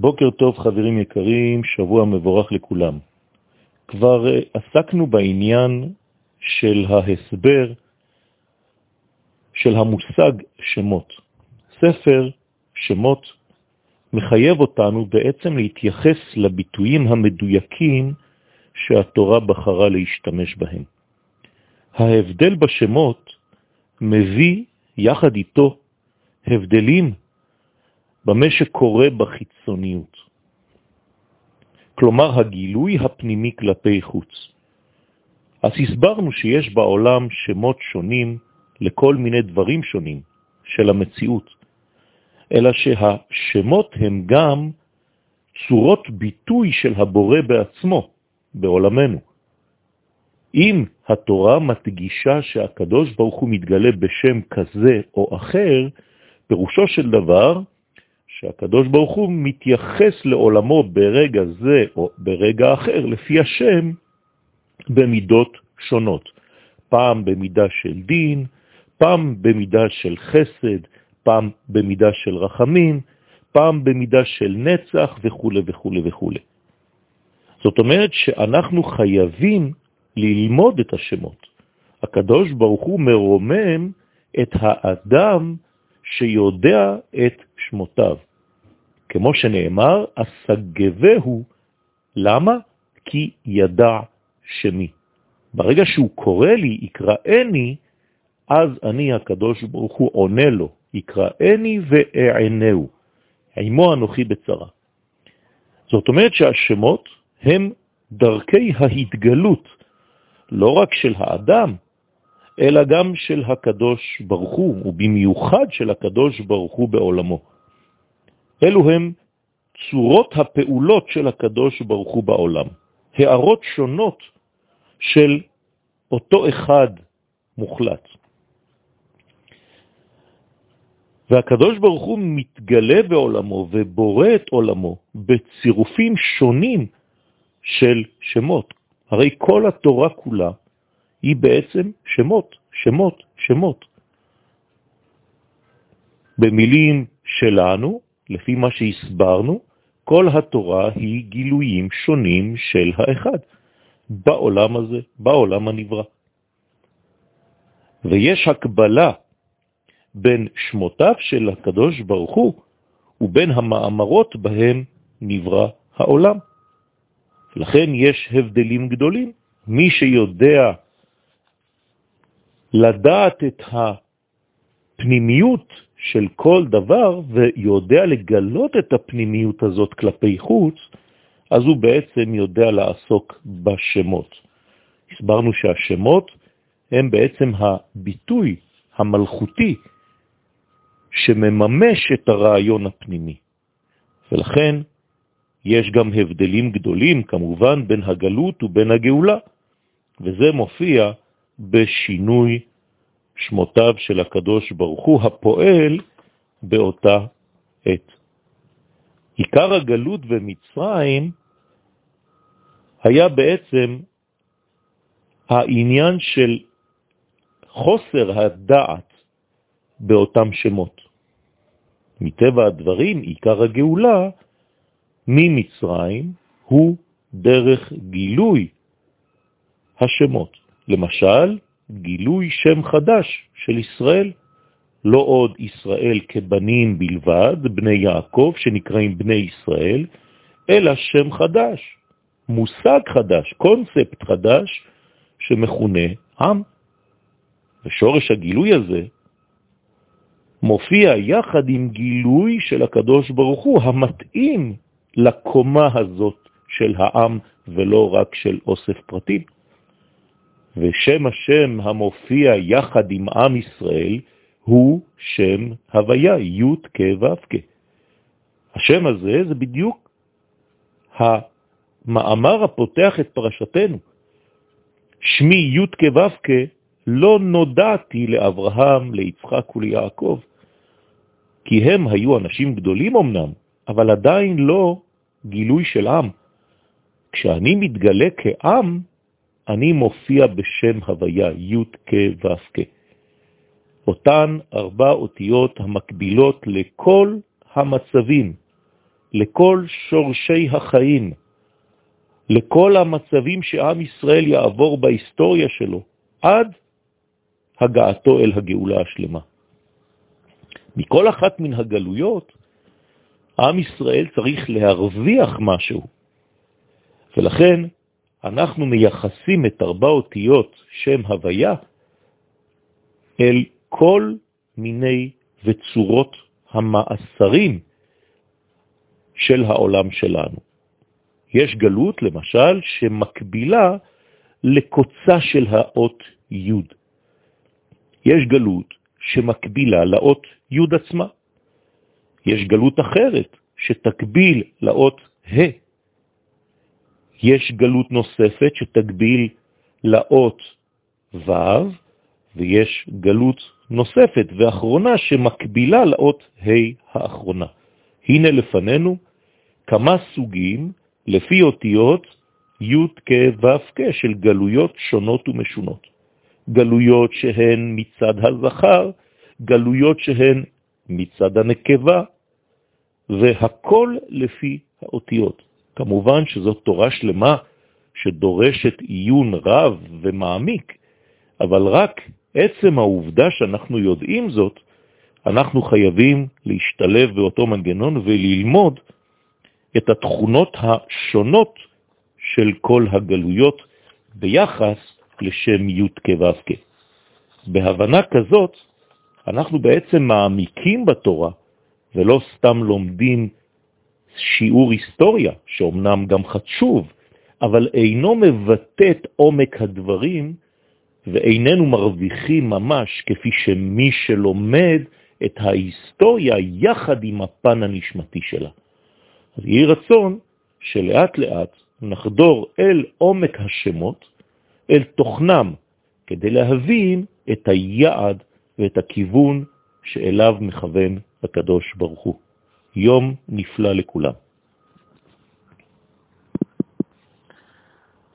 בוקר טוב חברים יקרים, שבוע מבורך לכולם. כבר אה, עסקנו בעניין של ההסבר של המושג שמות. ספר שמות מחייב אותנו בעצם להתייחס לביטויים המדויקים שהתורה בחרה להשתמש בהם. ההבדל בשמות מביא יחד איתו הבדלים במה שקורה בחיצוניות. כלומר, הגילוי הפנימי כלפי חוץ. אז הסברנו שיש בעולם שמות שונים לכל מיני דברים שונים של המציאות, אלא שהשמות הם גם צורות ביטוי של הבורא בעצמו בעולמנו. אם התורה מדגישה שהקדוש ברוך הוא מתגלה בשם כזה או אחר, פירושו של דבר שהקדוש ברוך הוא מתייחס לעולמו ברגע זה או ברגע אחר לפי השם במידות שונות. פעם במידה של דין, פעם במידה של חסד, פעם במידה של רחמים, פעם במידה של נצח וכו' וכו' וכו'. זאת אומרת שאנחנו חייבים ללמוד את השמות. הקדוש ברוך הוא מרומם את האדם שיודע את שמותיו. כמו שנאמר, אסגבהו, למה? כי ידע שמי. ברגע שהוא קורא לי, יקראני, אז אני, הקדוש ברוך הוא, עונה לו, יקראני ואענהו, עמו אנוכי בצרה. זאת אומרת שהשמות הם דרכי ההתגלות, לא רק של האדם, אלא גם של הקדוש ברוך הוא, ובמיוחד של הקדוש ברוך הוא בעולמו. אלו הם צורות הפעולות של הקדוש ברוך הוא בעולם, הערות שונות של אותו אחד מוחלט. והקדוש ברוך הוא מתגלה בעולמו ובורא את עולמו בצירופים שונים של שמות. הרי כל התורה כולה היא בעצם שמות, שמות, שמות. במילים שלנו, לפי מה שהסברנו, כל התורה היא גילויים שונים של האחד, בעולם הזה, בעולם הנברא. ויש הקבלה בין שמותיו של הקדוש ברוך הוא ובין המאמרות בהם נברא העולם. לכן יש הבדלים גדולים. מי שיודע לדעת את הפנימיות של כל דבר ויודע לגלות את הפנימיות הזאת כלפי חוץ, אז הוא בעצם יודע לעסוק בשמות. הסברנו שהשמות הם בעצם הביטוי המלכותי שמממש את הרעיון הפנימי. ולכן יש גם הבדלים גדולים כמובן בין הגלות ובין הגאולה, וזה מופיע בשינוי שמותיו של הקדוש ברוך הוא הפועל באותה עת. עיקר הגלות במצרים היה בעצם העניין של חוסר הדעת באותם שמות. מטבע הדברים, עיקר הגאולה ממצרים הוא דרך גילוי השמות. למשל, גילוי שם חדש של ישראל. לא עוד ישראל כבנים בלבד, בני יעקב שנקראים בני ישראל, אלא שם חדש, מושג חדש, קונספט חדש שמכונה עם. ושורש הגילוי הזה מופיע יחד עם גילוי של הקדוש ברוך הוא המתאים לקומה הזאת של העם ולא רק של אוסף פרטים. ושם השם המופיע יחד עם עם ישראל הוא שם הוויה, י' כ' ו' כ'. השם הזה זה בדיוק המאמר הפותח את פרשתנו. שמי י' כ' ו' כ' לא נודעתי לאברהם, ליצחק וליעקב, כי הם היו אנשים גדולים אמנם, אבל עדיין לא גילוי של עם. כשאני מתגלה כעם, אני מופיע בשם הוויה, י' כ' ו' כ'. אותן ארבע אותיות המקבילות לכל המצבים לכל שורשי החיים, לכל המצבים שעם ישראל יעבור בהיסטוריה שלו, עד הגעתו אל הגאולה השלמה. מכל אחת מן הגלויות, עם ישראל צריך להרוויח משהו. ולכן אנחנו מייחסים את ארבע אותיות שם הוויה אל כל מיני וצורות המאסרים של העולם שלנו. יש גלות, למשל, שמקבילה לקוצה של האות י'. יש גלות שמקבילה לאות י' עצמה. יש גלות אחרת שתקביל לאות ה'. יש גלות נוספת שתקביל לאות ו', ויש גלות נוספת ואחרונה שמקבילה לאות ה' האחרונה. הנה לפנינו כמה סוגים לפי אותיות י' כ' ו' כ' של גלויות שונות ומשונות. גלויות שהן מצד הזכר, גלויות שהן מצד הנקבה, והכל לפי האותיות. כמובן שזאת תורה שלמה שדורשת עיון רב ומעמיק, אבל רק עצם העובדה שאנחנו יודעים זאת, אנחנו חייבים להשתלב באותו מנגנון וללמוד את התכונות השונות של כל הגלויות ביחס לשם י' כו' בהבנה כזאת, אנחנו בעצם מעמיקים בתורה, ולא סתם לומדים שיעור היסטוריה, שאומנם גם חשוב, אבל אינו מבטא את עומק הדברים, ואיננו מרוויחים ממש כפי שמי שלומד את ההיסטוריה יחד עם הפן הנשמתי שלה. אז יהי רצון שלאט לאט נחדור אל עומק השמות, אל תוכנם, כדי להבין את היעד ואת הכיוון שאליו מכוון הקדוש ברוך הוא. יום נפלא לכולם.